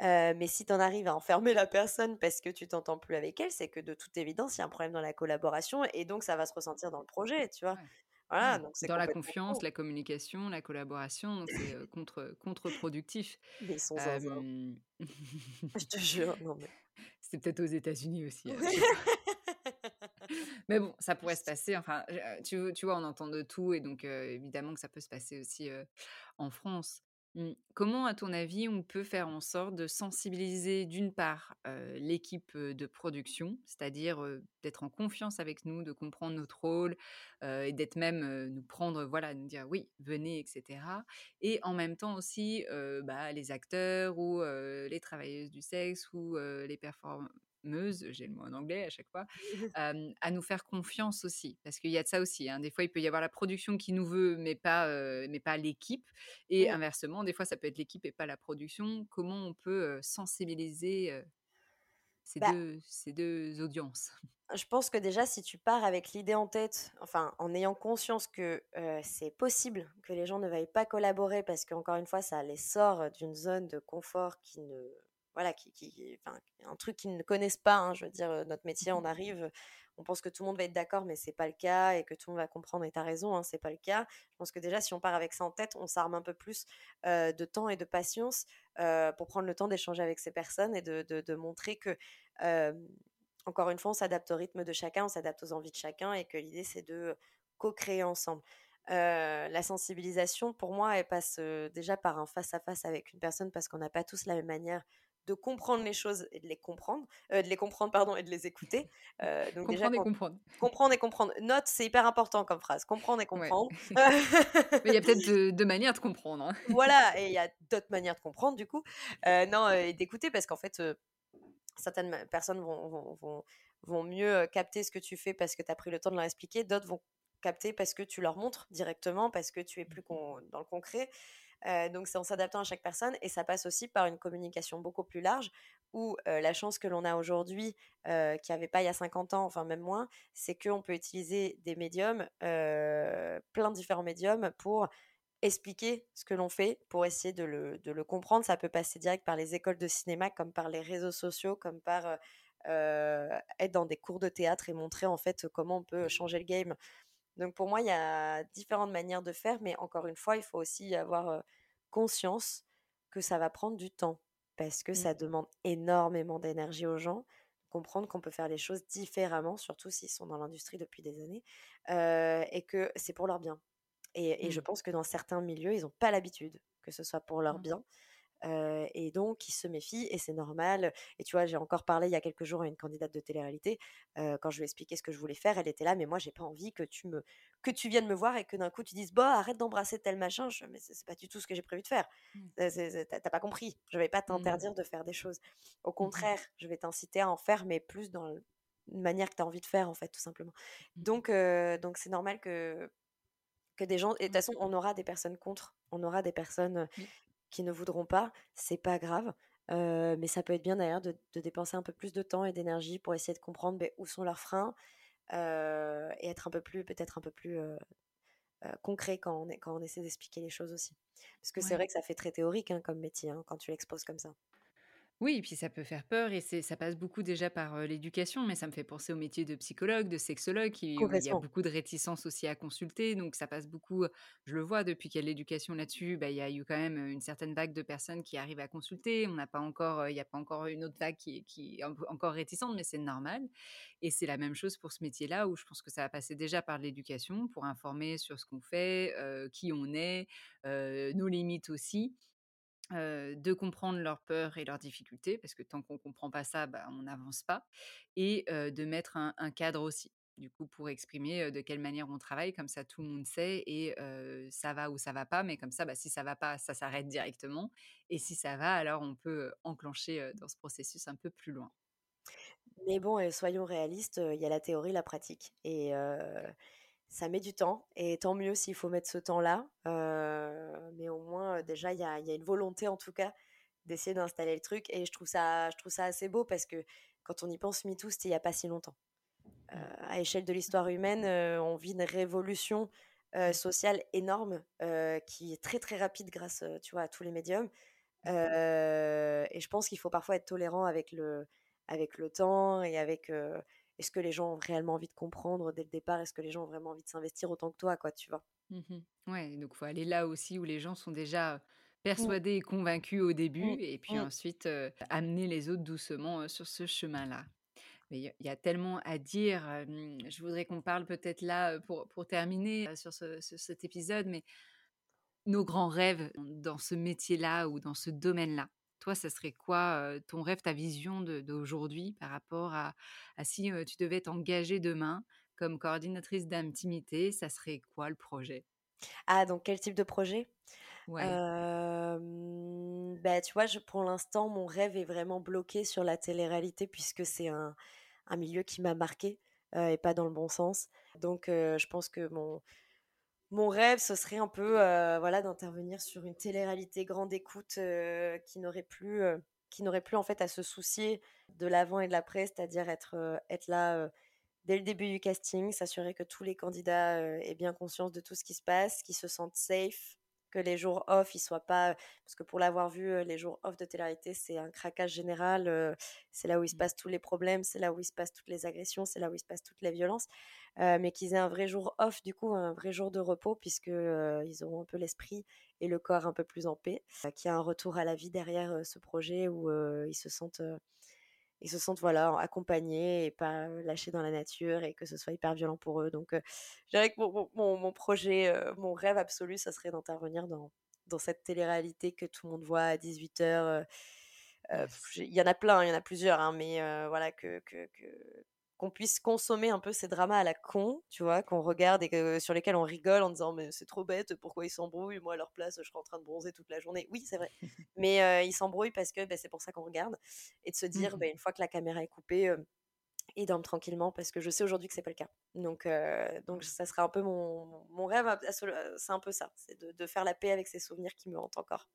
Mais si tu en arrives à enfermer la personne parce que tu t'entends plus avec elle, c'est que de toute évidence, il y a un problème dans la collaboration et donc ça va se ressentir dans le projet, tu vois? Ouais. Voilà, donc c'est Dans la confiance, con. la communication, la collaboration, donc c'est, contre contre-productif. Mais ils sont Hem, je te jure, non mais c'est peut-être aux États-Unis aussi, ouais. Mais bon, ça pourrait se passer, enfin, tu tu vois, on entend de tout et donc évidemment que ça peut se passer aussi, en France. Mmh, comment, à ton avis, on peut faire en sorte de sensibiliser, d'une part, l'équipe, de production, c'est-à-dire, d'être en confiance avec nous, de comprendre notre rôle, et d'être même, nous prendre, voilà, nous dire: «Oui, venez» et cetera et en même temps aussi, bah, les acteurs ou les travailleuses du sexe ou les performeuses, j'ai le mot en anglais à chaque fois, à nous faire confiance aussi. Parce qu'il y a de ça aussi, hein. Des fois, il peut y avoir la production qui nous veut, mais pas, mais pas l'équipe et inversement, des fois, ça peut être l'équipe et pas la production. Comment on peut, sensibiliser, ces Bah, 2 ces 2 audiences? je pense que déjà si tu pars avec l'idée en tête, enfin, en ayant conscience que, c'est possible que les gens ne veuillent pas collaborer parce qu'encore une fois, ça les sort, d'une zone de confort qui ne voilà, qui qui enfin, un truc qu'ils ne connaissent pas, hein. Je veux dire, notre métier, on arrive, on pense que tout le monde va être d'accord, mais c'est pas le cas et que tout le monde va comprendre et tu as raison, hein, c'est pas le cas. Je pense que déjà si on part avec ça en tête, on s'arme un peu plus, de temps et de patience, pour prendre le temps d'échanger avec ces personnes et de de de montrer que, encore une fois, on s'adapte au rythme de chacun, on s'adapte aux envies de chacun et que l'idée, c'est de co-créer ensemble. La sensibilisation, pour moi, elle passe, déjà par un face à face avec une personne parce qu'on n'a pas tous la même manière de comprendre les choses et de les comprendre, heu, de les comprendre, pardon et de les écouter. Donc déjà Comprendre et comprendre. comprendre et comprendre. Note, c'est hyper important comme phrase, comprendre et Ouais. comprendre. Mais il y a peut-être de 2 manières de comprendre, hein. Voilà et il y a d'autres manières de comprendre du coup. Heu, non, et d'écouter parce qu'en fait, certaines personnes vont vont vont vont mieux, capter ce que tu fais parce que tu as pris le temps de leur expliquer. D'autres vont capter parce que tu leur montres directement, parce que tu es plus con dans le concret. Donc c'est en s'adaptant à chaque personne et ça passe aussi par une communication beaucoup plus large où, la chance que l'on a aujourd'hui, heu, qu'il y avait pas il y a 50 ans, enfin même moins, c'est qu'on peut utiliser des médiums, plein de différents médiums pour expliquer ce que l'on fait, pour essayer de le de le comprendre. Ça peut passer direct par les écoles de cinéma, comme par les réseaux sociaux, comme par, être dans des cours de théâtre et montrer en fait, comment on peut changer le game. Donc pour moi, il y a différentes manières de faire, mais encore une fois, il faut aussi avoir, conscience que ça va prendre du temps. Parce que Mmh. ça demande énormément d'énergie aux gens. Comprendre qu'on peut faire les choses différemment, surtout s'ils sont dans l'industrie depuis des années, et que c'est pour leur bien. Et et je Mmh. pense que dans certains milieux, ils ont pas l'habitude que ce soit pour leur Mmh. bien. Et donc, ils se méfient et c'est normal. Et tu vois, j'ai encore parlé il y a quelques jours à une candidate de télé-réalité. quand je lui ai expliqué ce que je voulais faire, elle était là, mais moi, j'ai pas envie que tu me que tu viennes me voir et que d'un coup tu dises bah arrête d'embrasser tel machin. Je, mais c'est pas du tout ce que j'ai prévu de faire. Mmh. T'as pas compris. Je vais pas Mmh. t'interdire de faire des choses. Au Mmh contraire, je vais t'inciter à en faire, mais plus dans une manière que tu as envie de faire en fait, tout simplement. Donc, donc c'est normal que que des gens. Et de toute façon, on aura des personnes contre. On aura des personnes. Qui ne voudront pas. C'est pas grave. mais ça peut être bien d'ailleurs de, de dépenser un peu plus de temps et d'énergie pour essayer de comprendre ben, où sont leurs freins et être un peu plus, peut-être un peu plus concret quand on, est, quand on essaie d'expliquer les choses aussi. Parce que c'est vrai que ça fait très théorique hein, comme métier hein, quand tu l'exposes comme ça. Oui, et puis ça peut faire peur et c'est ça passe beaucoup déjà par, l'éducation, mais ça me fait penser au métier de psychologue, de sexologue qui où il y a Complètement. beaucoup de réticence aussi à consulter, donc ça passe beaucoup, je le vois depuis qu'il y a de l'éducation là-dessus, bah, il y a eu quand même, une certaine vague de personnes qui arrivent à consulter. On n'a pas encore, il y a pas encore une autre vague qui est qui est un peu encore réticente, mais c'est normal et c'est la même chose pour ce métier-là où je pense que ça va passer déjà par l'éducation pour informer sur ce qu'on fait, qui on est, nos limites aussi. De comprendre leurs peurs et leurs difficultés, parce que tant qu'on comprend pas ça, bah, on n'avance pas et de mettre un un cadre aussi, du coup, pour exprimer, de quelle manière on travaille, comme ça tout le monde sait et ça va ou ça va pas, mais comme ça, bah, si ça va pas, ça s'arrête directement et si ça va, alors on peut, enclencher, dans ce processus un peu plus loin. Mais bon, soyons réalistes, il y a la théorie, la pratique. Et ça met du temps. Et tant mieux s'il faut mettre ce temps-là. Euh, mais au moins, déjà, il y a, il y a une volonté, en tout cas, d'essayer d'installer le truc. Et je trouve ça, je trouve ça assez beau parce que quand on y pense, MeToo, c'était il n'y a pas si longtemps. Euh, Mmh. à échelle de l'histoire humaine, euh, on vit une révolution euh, Mmh. sociale énorme euh, qui est très très rapide grâce euh, tu vois, à tous les médiums. Mmh. Euh, et je pense qu'il faut parfois être tolérant avec le, avec le temps et avec euh, est-ce que les gens ont réellement envie de comprendre dès le départ, est-ce que les gens ont vraiment envie de s'investir autant que toi, quoi, tu vois? Mmh Ouais, donc faut aller là aussi où les gens sont déjà, Mm, persuadés et convaincus au début mm, et puis ensuite, amener les autres doucement, sur ce chemin-là. Mais il y a tellement à dire, je voudrais qu'on parle peut-être là, pour pour terminer, sur ce ce cet épisode, mais nos grands rêves dans ce métier-là ou dans ce domaine-là? Toi, ça serait quoi, ton rêve, ta vision d'aujourd'hui par rapport à à si, tu devais t'engager demain comme coordinatrice d'intimité, ça serait quoi le projet? Ah, donc quel type de projet? Ouais. Euh, bah, tu vois, je, pour l'instant, mon rêve est vraiment bloqué sur la télé-réalité puisque c'est un, un milieu qui m'a marqué euh, et pas dans le bon sens. Donc, euh, je pense que mon, mon rêve, ce serait un peu euh, voilà, d'intervenir sur une télé-réalité grande écoute euh, qui n'aurait plus, euh, qui n'aurait plus en fait à se soucier de l'avant et de l'après, c'est-à-dire être, être là dès le début du casting, s'assurer que tous les candidats aient bien conscience de tout ce qui se passe, qu'ils se sentent safe, que les jours off, ils soient pas... Parce que pour l'avoir vu, euh, les jours off de télé-réalité, c'est un craquage général, euh, c'est là où il se Mmh. passe tous les problèmes, c'est là où il se passe toutes les agressions, c'est là où il se passe toutes les violences, euh, mais qu'ils aient un vrai jour off, du coup, un vrai jour de repos, puisque euh, ils auront un peu l'esprit et le corps un peu plus en paix, qu'il y a un retour à la vie derrière ce projet où ils se sentent... ils se sentent voilà accompagnés et pas lâchés dans la nature et que ce soit hyper violent pour eux. Donc, je dirais que mon, mon- projet, mon rêve absolu, ça serait d'intervenir dans, dans cette télé-réalité que tout le monde voit à 18h. Yes. Il y en a plein, il y en a plusieurs, hein, mais voilà, que, que- qu'on puisse consommer un peu ces dramas à la con, tu vois, qu'on regarde et que, sur lesquels on rigole en disant mais c'est trop bête, pourquoi ils s'embrouillent? Moi à leur place, je serais en train de bronzer toute la journée. Oui, c'est vrai, mais euh, ils s'embrouillent parce que bah, c'est pour ça qu'on regarde et de se dire Mmh bah, une fois que la caméra est coupée, euh, ils dorment tranquillement parce que je sais aujourd'hui que c'est pas le cas. Donc, euh, donc ça sera un peu mon, mon rêve, c'est un peu ça, c'est de, de faire la paix avec ces souvenirs qui me hantent encore.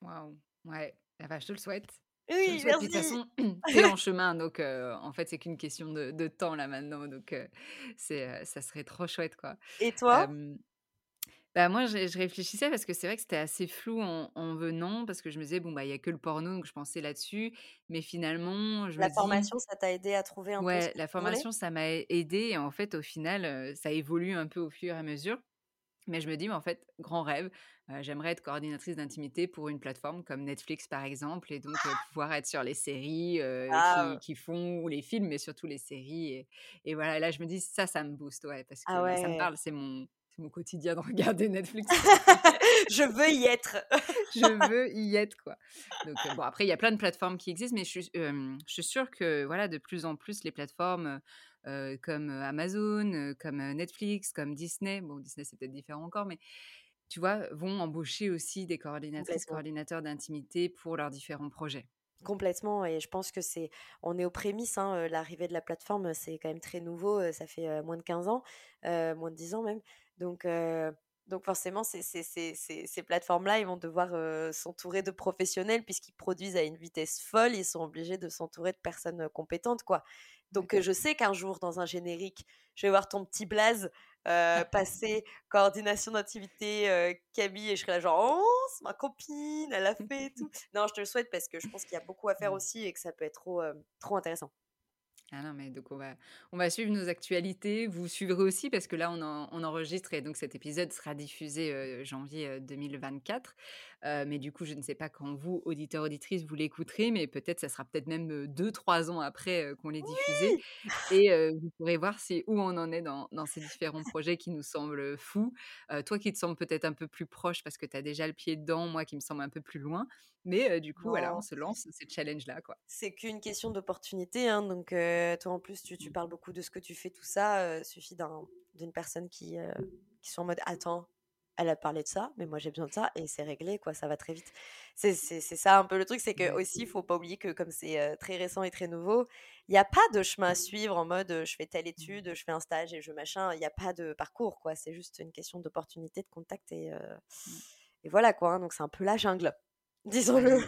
Waouh. Ouais. Ah bah, je te le souhaite. Oui. Puis de toute merci. façon, en chemin, donc en fait, c'est qu'une question de de temps là maintenant, donc c'est, ça serait trop chouette, quoi. Et toi? Bah, moi, je je réfléchissais parce que c'est vrai que c'était assez flou en en venant, parce que je me disais: «Bon, bah, il y a que le porno», donc je pensais là-dessus. Mais finalement, je me La dis formation, ça t'a aidé à trouver un peu ouais, que la formation, ça m'a aidée et en fait, au final, ça évolue un peu au fur et à mesure. Mais je me dis: «Mais en fait, grand rêve, j'aimerais être coordinatrice d'intimité pour une plateforme comme Netflix, par exemple et donc heu, pouvoir être sur les séries, heu, qui Ah, qui font ou les films, mais surtout les séries» et et voilà, là, je me dis: «Ça, ça me booste», ouais, parce ah que ça me parle, c'est mon mon quotidien de regarder Netflix. Je veux y être. Je veux y être, quoi. Donc, bon, après, il y a plein de plateformes qui existent, mais je suis je suis sûre que, voilà, de plus en plus, les plateformes, comme, heu, Amazon, comme, Netflix, comme Disney, bon, Disney, c'est peut-être différent encore, mais tu vois, vont embaucher aussi des coordinatrices, coordinateurs d'intimité pour leurs différents projets. Complètement et je pense que c'est on est aux prémices, hein, l'arrivée de la plateforme, c'est quand même très nouveau, ça fait, moins de 15 ans, moins de 10 ans même. Donc donc forcément ces ces ces ces plateformes-là, ils vont devoir, s'entourer de professionnels puisqu'ils produisent à une vitesse folle. Ils sont obligés de s'entourer de personnes, compétentes, quoi. Donc je sais qu'un jour dans un générique, je vais voir ton petit blaze, heu, passer coordination d'activité, heu, Camille et je serai là genre: «Oh, c'est ma copine, elle a fait et tout». Non, je te le souhaite parce que je pense qu'il y a beaucoup à faire Mmh. aussi et que ça peut être trop, trop intéressant. Ah non, mais donc on va on va suivre nos actualités. Vous suivrez aussi parce que là, on en on enregistre et donc cet épisode sera diffusé, janvier, heu, 2024. Heu, mais du coup, je ne sais pas quand vous, auditeurs, auditrices, vous l'écouterez, mais peut-être ça sera peut-être même, heu, 2-3 ans après, heu, qu'on l'ait diffusé Oui! et vous pourrez voir si où on en est dans dans ces différents projets qui nous semblent, fous. Toi qui te sembles peut-être un peu plus proche parce que tu as déjà le pied dedans, moi qui me semble un peu plus loin. Mais du coup, voilà, on se lance ces challenges-là, quoi. C'est qu'une question d'opportunité, hein, donc toi, en plus, tu tu Mmh. parles beaucoup de ce que tu fais, tout ça, suffit d'un d'une personne qui, heu, qui soit en mode: «Attends, elle a parlé de ça, mais moi j'ai besoin de ça» et c'est réglé, quoi, ça va très vite. C'est c'est c'est ça un peu le truc, c'est Ouais. qu'aussi, il faut pas oublier que comme c'est, très récent et très nouveau, il y a pas de chemin à suivre en mode, je fais telle Mmh. étude, je fais un stage et je machin. Il y a pas de parcours, quoi. C'est juste une question d'opportunité, de contact et Mmh. et voilà, quoi, hein, donc c'est un peu la jungle, disons-le.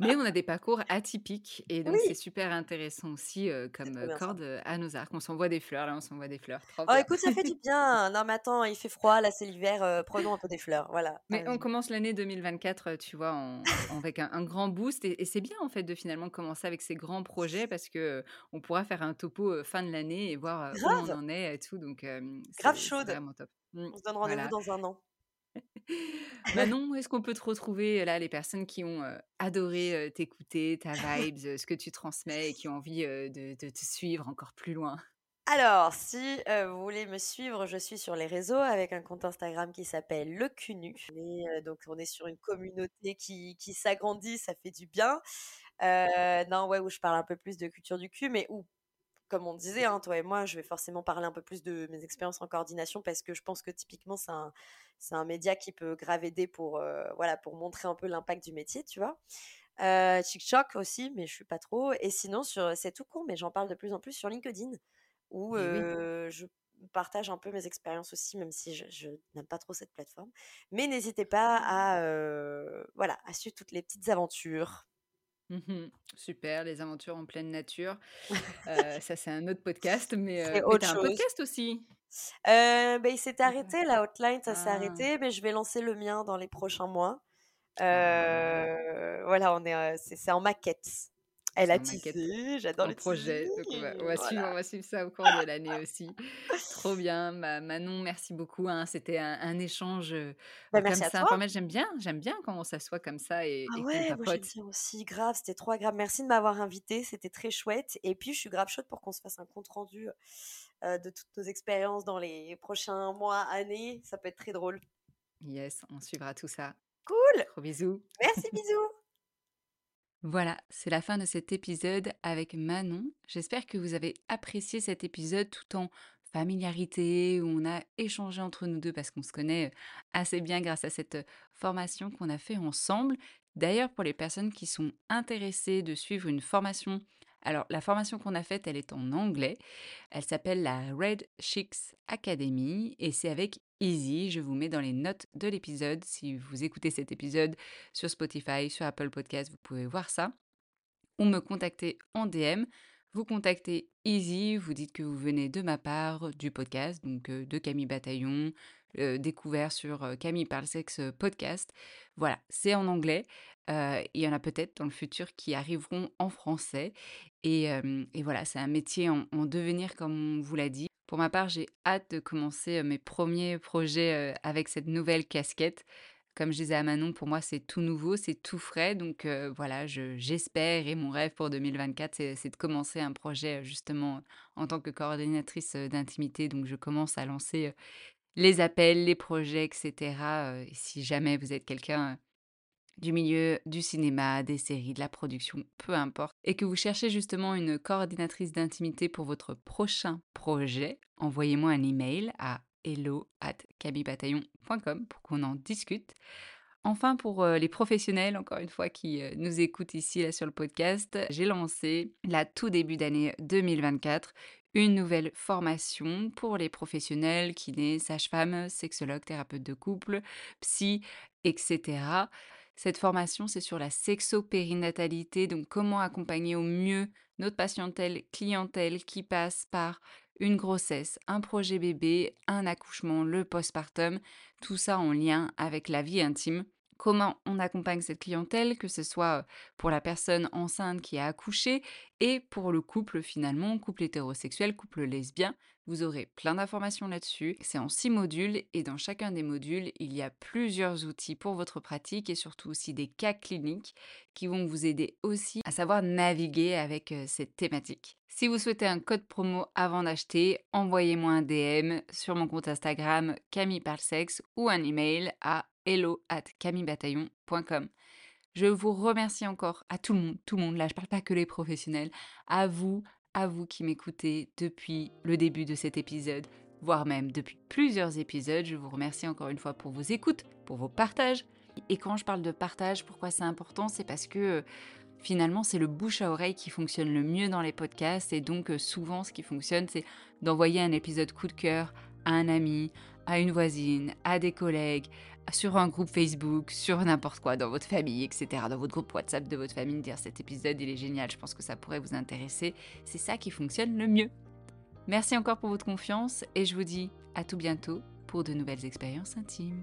Mais mais on a des parcours atypiques et donc c'est super intéressant aussi, c'est comme, ça. corde, heu, à nos arcs. On s'envoie des fleurs, là, on s'envoie des fleurs, trop Oh écoute, ça fait du bien. Non mais attends, il fait froid, là c'est l'hiver, heu, prenons un peu des fleurs. Voilà, Mais on commence l'année 2024, heu, tu vois, avec un un grand boost et et c'est bien, en fait, de finalement commencer avec ces grands projets parce que, on pourra faire un topo, fin de l'année et voir, où on en est et tout donc grave chaude. vraiment top. Mmh, On se donne rendez-vous voilà. dans un an. Manon, où est-ce qu'on peut te retrouver, là, les personnes qui ont, adoré, t'écouter, ta vibes, ce que tu transmets et qui ont envie, de de te suivre encore plus loin? Alors si, vous voulez me suivre, je suis sur les réseaux avec un compte Instagram qui s'appelle Le Cunu et donc on est sur une communauté qui qui s'agrandit, ça fait du bien. Non, ouais, où je parle un peu plus de culture du cul, mais où comme on disait, hein, toi et moi, je vais forcément parler un peu plus de mes expériences en coordination parce que je pense que typiquement c'est un c'est un média qui peut grave aider pour, heu, voilà, pour montrer un peu l'impact du métier, tu vois? Heu, TikTok aussi, mais je suis pas trop et sinon sur c'est tout con, mais j'en parle de plus en plus sur LinkedIn où, oui. heu, je partage un peu mes expériences aussi, même si je je n'aime pas trop cette plateforme. Mais n'hésitez pas à, heu, voilà, à suivre toutes les petites aventures. Mmh Super, les aventures en pleine nature. Ça, c'est un autre podcast, mais C'est un podcast aussi? Heu, beh, il s'était D'accord. arrêté, la hotline, ça s'est Ah! arrêté, mais je vais lancer le mien dans les prochains mois. Ah! Heu, voilà, on est, c'est c'est en maquette. Elle a teasé, j'adore le projet, donc on va on va suivre on va suivre ça au cours de l'année aussi. Trop bien, Manon, merci beaucoup, hein. C'était un un échange, Bah, comme ça informel. J'aime bien j'aime bien quand on s'assoit comme ça et Ah et ouais, moi bien aussi, grave, c'était trop agréable. Merci de m'avoir invitée, c'était très chouette et puis je suis grave chaude pour qu'on se fasse un compte rendu, de toutes nos expériences dans les prochains mois, années, ça peut être très drôle. Yes, on suivra tout ça. Cool! Gros bisous. Merci, bisous. Voilà, c'est la fin de cet épisode avec Manon. J'espère que vous avez apprécié cet épisode tout en familiarité, où on a échangé entre nous deux parce qu'on se connaît euh, assez bien grâce à cette euh, formation qu'on a fait ensemble. D'ailleurs, pour les personnes qui sont intéressées de suivre une formation, alors la formation qu'on a faite, elle est en anglais. Elle s'appelle la Red Chicks Academy et c'est avec Easy. Je vous mets dans les notes de l'épisode. Si vous écoutez cet épisode sur Spotify, sur Apple Podcast, vous pouvez voir ça. Ou me contacter en DM. Vous contactez Easy, vous dites que vous venez de ma part, du podcast, donc euh, de Camille Bataillon, euh, découvert sur euh, Camille Parle Sexe euh, podcast. Voilà, c'est en anglais. Euh, il y en a peut-être dans le futur qui arriveront en français. Et, euh, voilà, c'est un métier en, en devenir, comme on vous l'a dit. Pour ma part, j'ai hâte de commencer euh, mes premiers projets euh, avec cette nouvelle casquette. Comme je disais à Manon, pour moi, c'est tout nouveau, c'est tout frais. Donc heu, voilà, je j'espère et mon rêve pour 2024, c'est de commencer un projet, heu, justement, en tant que coordinatrice, d'intimité. Donc je commence à lancer, les appels, les projets, etc. euh, si jamais vous êtes quelqu'un euh, du milieu du cinéma, des séries, de la production, peu importe, et que vous cherchez justement une coordinatrice d'intimité pour votre prochain projet, envoyez-moi un email à hello at pour qu'on en discute. Enfin, pour euh, les professionnels, encore une fois, qui euh, nous écoutent ici là, sur le podcast, j'ai lancé, là, tout début d'année 2024, une nouvelle formation pour les professionnels, kinés, sages-femmes, sexologues, thérapeutes de couple, psy, etc. Cette formation, c'est sur la sexopérinatalité, donc comment accompagner au mieux notre patientèle, clientèle qui passe par une grossesse, un projet bébé, un accouchement, le postpartum, tout ça en lien avec la vie intime. Comment on accompagne cette clientèle, que ce soit pour la personne enceinte qui a accouché et pour le couple finalement, couple hétérosexuel, couple lesbien. Vous aurez plein d'informations là-dessus. C'est en six modules et dans chacun des modules, il y a plusieurs outils pour votre pratique et surtout aussi des cas cliniques qui vont vous aider aussi à savoir naviguer avec cette thématique. Si vous souhaitez un code promo avant d'acheter, envoyez-moi un DM sur mon compte Instagram Camille Parsex ou un email à hello at camillebataillon.com. Je vous remercie encore à tout le monde, tout le monde, là je parle pas que les professionnels, à vous, à vous qui m'écoutez depuis le début de cet épisode, voire même depuis plusieurs épisodes. Je vous remercie encore une fois pour vos écoutes, pour vos partages. Et quand je parle de partage, pourquoi c'est important? C'est parce que euh, finalement c'est le bouche à oreille qui fonctionne le mieux dans les podcasts et donc euh, souvent ce qui fonctionne c'est d'envoyer un épisode coup de cœur à un ami, à une voisine, à des collègues, sur un groupe Facebook, sur n'importe quoi, dans votre famille, etc., dans votre groupe WhatsApp de votre famille, dire cet épisode, il est génial, je pense que ça pourrait vous intéresser. C'est ça qui fonctionne le mieux. Merci encore pour votre confiance et je vous dis à tout bientôt pour de nouvelles expériences intimes.